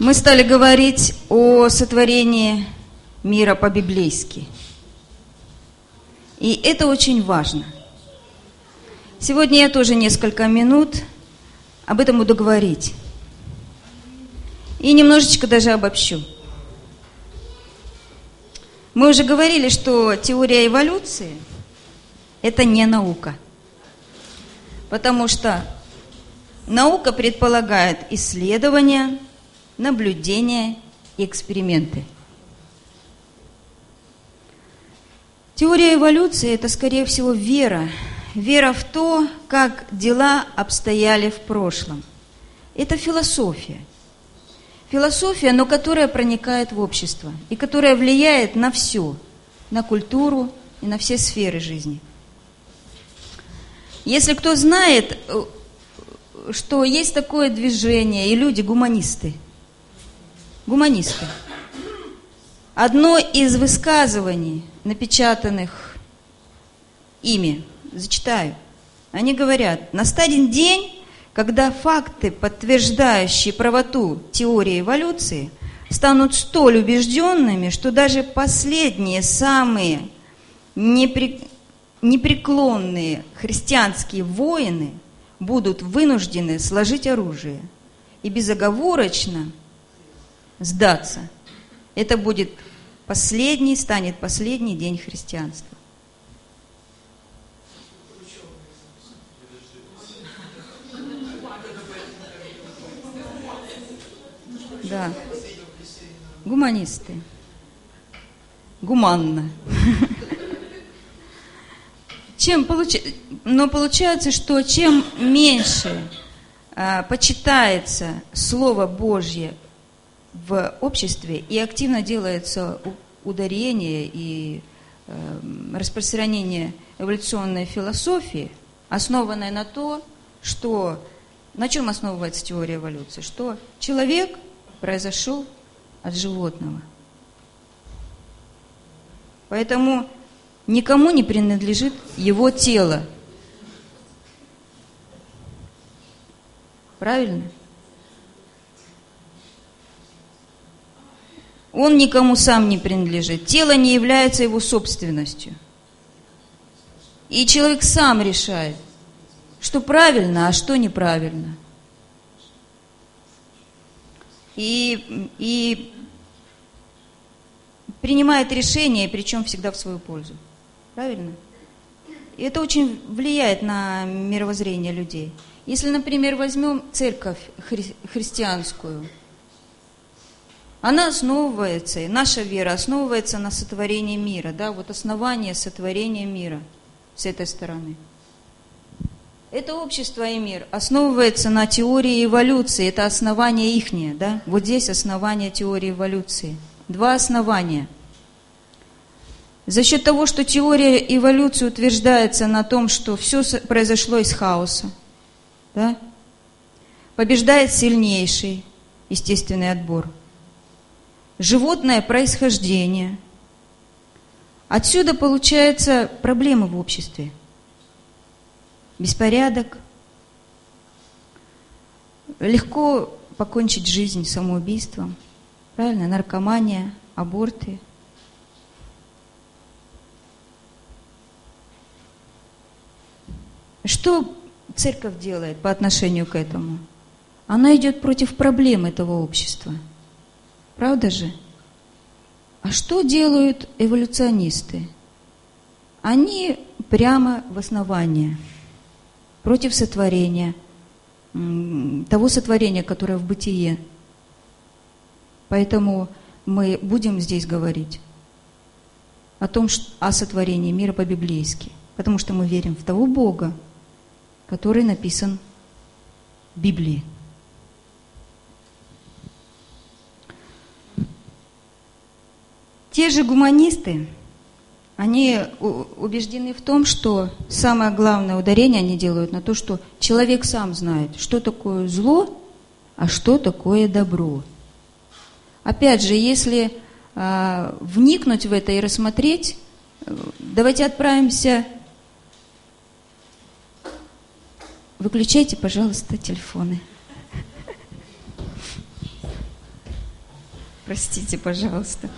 Мы стали говорить о сотворении мира по-библейски. И это очень важно. Сегодня я тоже несколько минут об этом буду говорить. И немножечко даже обобщу. Мы уже говорили, что теория эволюции – это не наука. Потому что наука предполагает исследования – наблюдения и эксперименты. Теория эволюции – это, скорее всего, вера. Вера в то, как дела обстояли в прошлом. Это философия. Философия, но которая проникает в общество и которая влияет на все, на культуру и на все сферы жизни. Если кто знает, э, что есть такое движение, и люди гуманисты – гуманисты. Одно из высказываний, напечатанных ими, зачитаю. Они говорят, настанет день, когда факты, подтверждающие правоту теории эволюции, станут столь убежденными, что даже последние, самые непреклонные христианские воины будут вынуждены сложить оружие и безоговорочно – сдаться. Это будет последний, станет последний день христианства. Да. Гуманисты. Гуманно. Чем получ... Но получается, что чем меньше а, почитается Слово Божье в обществе и активно делается ударение и э, распространение эволюционной философии, основанной на то, что на чем основывается теория эволюции, что человек произошел от животного. Поэтому никому не принадлежит его тело. Правильно? Он никому сам не принадлежит. Тело не является его собственностью. И человек сам решает, что правильно, а что неправильно. И, и принимает решение, причем всегда в свою пользу. Правильно? И это очень влияет на мировоззрение людей. Если, например, возьмем церковь хри- христианскую – она основывается, и наша вера основывается на сотворении мира, да, вот основание сотворения мира с этой стороны. Это общество и мир основывается на теории эволюции, это основание ихнее, да, вот здесь основание теории эволюции. Два основания. За счет того, что теория эволюции утверждается на том, что все произошло из хаоса, да, побеждает сильнейший естественный отбор – животное происхождение. Отсюда получаются проблемы в обществе. Беспорядок. Легко покончить жизнь самоубийством. Правильно? Наркомания, аборты. Что церковь делает по отношению к этому? Она идет против проблем этого общества – Правда же? А что делают эволюционисты? Они прямо в основание, против сотворения, того сотворения, которое в бытие. Поэтому мы будем здесь говорить о том, о сотворении мира по-библейски, потому что мы верим в того Бога, который написан в Библии. Те же гуманисты, они убеждены в том, что самое главное ударение они делают на то, что человек сам знает, что такое зло, а что такое добро. Опять же, если а, вникнуть в это и рассмотреть, давайте отправимся. Выключайте, пожалуйста, телефоны. Простите, пожалуйста.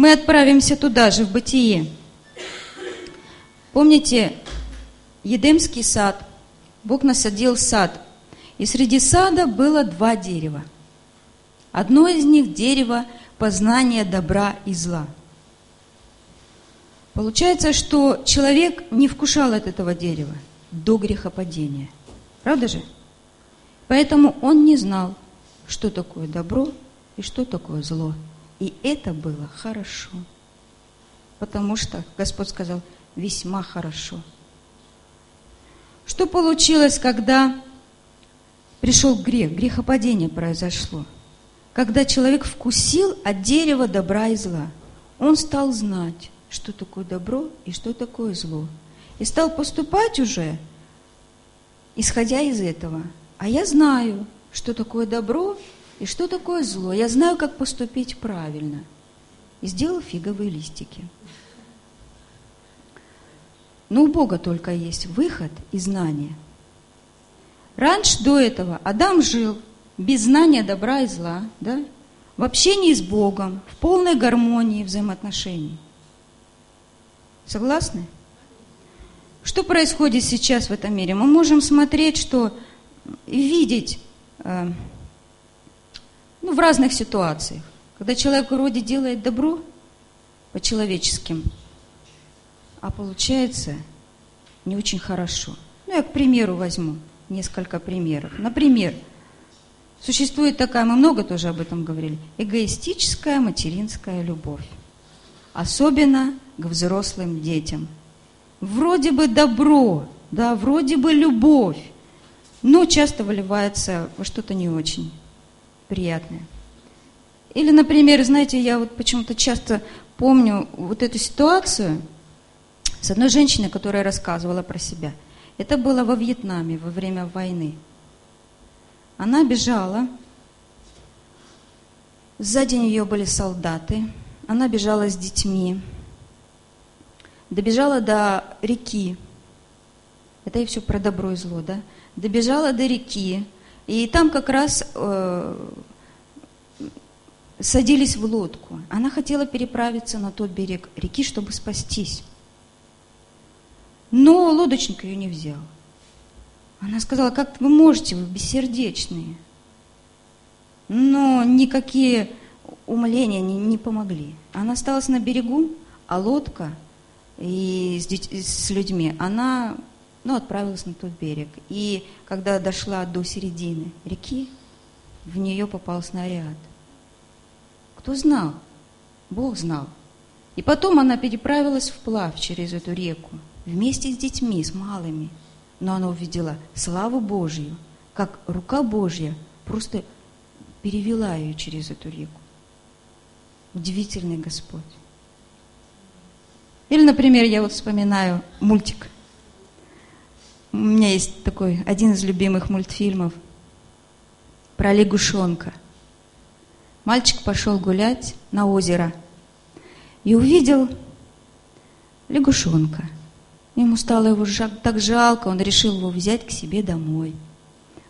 Мы отправимся туда же, в Бытие. Помните, Едемский сад. Бог насадил сад. И среди сада было два дерева. Одно из них – дерево познания добра и зла. Получается, что человек не вкушал от этого дерева до грехопадения. Правда же? Поэтому он не знал, что такое добро и что такое зло. И это было хорошо. Потому что Господь сказал, весьма хорошо. Что получилось, когда пришел грех, грехопадение произошло? Когда человек вкусил от дерева добра и зла, он стал знать, что такое добро и что такое зло. И стал поступать уже, исходя из этого. А я знаю, что такое добро и что такое зло. Я знаю, как поступить правильно. И сделал фиговые листики. Но у Бога только есть выход и знание. Раньше до этого Адам жил без знания добра и зла, да? в общении с Богом, в полной гармонии взаимоотношений. Согласны? Что происходит сейчас в этом мире? Мы можем смотреть, что видеть э, ну, в разных ситуациях. Когда человек вроде делает добро по человеческим а получается не очень хорошо. Ну, я к примеру возьму несколько примеров. Например, существует такая, мы много тоже об этом говорили, эгоистическая материнская любовь. Особенно к взрослым детям. Вроде бы добро, да, вроде бы любовь, но часто выливается во что-то не очень приятное. Или, например, знаете, я вот почему-то часто помню вот эту ситуацию – с одной женщиной, которая рассказывала про себя. Это было во Вьетнаме во время войны. Она бежала, сзади нее были солдаты, она бежала с детьми, добежала до реки, это и все про добро и зло, да? Добежала до реки, и там как раз э, садились в лодку. Она хотела переправиться на тот берег реки, чтобы спастись. Но лодочник ее не взял. Она сказала, как вы можете, вы бессердечные. Но никакие умоления не, не помогли. Она осталась на берегу, а лодка и с, с людьми, она ну, отправилась на тот берег. И когда дошла до середины реки, в нее попал снаряд. Кто знал? Бог знал. И потом она переправилась вплавь через эту реку вместе с детьми, с малыми. Но она увидела славу Божью, как рука Божья просто перевела ее через эту реку. Удивительный Господь. Или, например, я вот вспоминаю мультик. У меня есть такой один из любимых мультфильмов про лягушонка. Мальчик пошел гулять на озеро и увидел лягушонка – Ему стало его так жалко, он решил его взять к себе домой,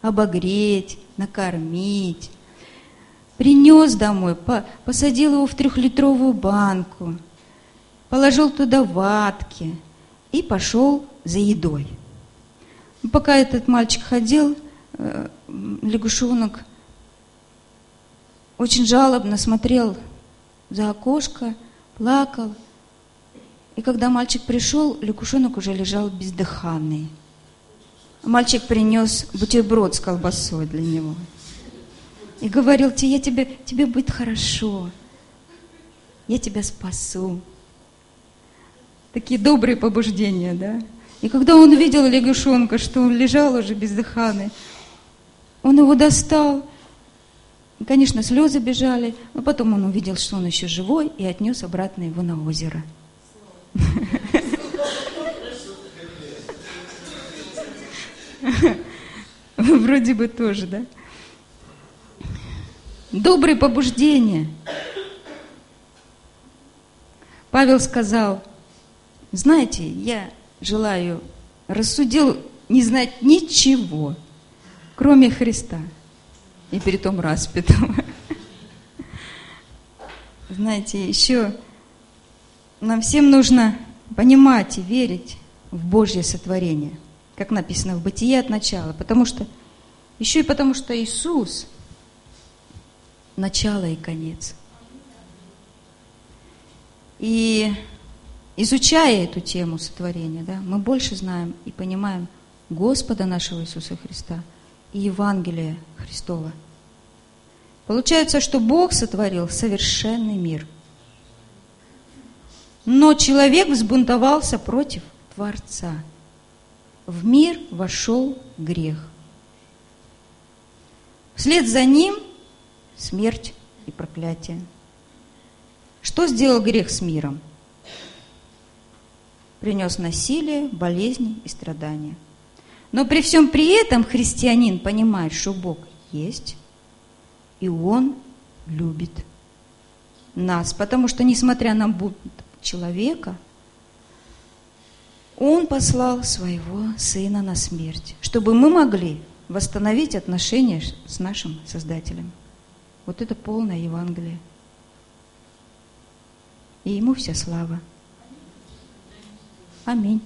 обогреть, накормить. Принес домой, посадил его в трехлитровую банку, положил туда ватки и пошел за едой. Пока этот мальчик ходил, э, лягушонок очень жалобно смотрел за окошко, плакал – и когда мальчик пришел, лягушонок уже лежал бездыханный. Мальчик принес бутерброд с колбасой для него. И говорил, я тебе, тебе будет хорошо. Я тебя спасу. Такие добрые побуждения, да? И когда он увидел лягушонка, что он лежал уже бездыханный, он его достал. Конечно, слезы бежали, но потом он увидел, что он еще живой, и отнес обратно его на озеро. Вроде бы тоже, да? добрые побуждения. Павел сказал, знаете, я желаю, рассудил не знать ничего, кроме Христа, и при том распятого. Знаете, еще нам всем нужно понимать и верить в Божье сотворение, как написано в Бытие от начала, потому что еще и потому что Иисус – начало и конец. И изучая эту тему сотворения, да, мы больше знаем и понимаем Господа нашего Иисуса Христа и Евангелие Христова. Получается, что Бог сотворил совершенный мир. Но человек взбунтовался против Творца. В мир вошел грех – Вслед за ним смерть и проклятие. Что сделал грех с миром? Принес насилие, болезни и страдания. Но при всем при этом христианин понимает, что Бог есть, и Он любит нас, потому что, несмотря на бунт человека, Он послал своего Сына на смерть, чтобы мы могли восстановить отношения с нашим Создателем. Вот это полное Евангелие. И ему вся слава. Amém.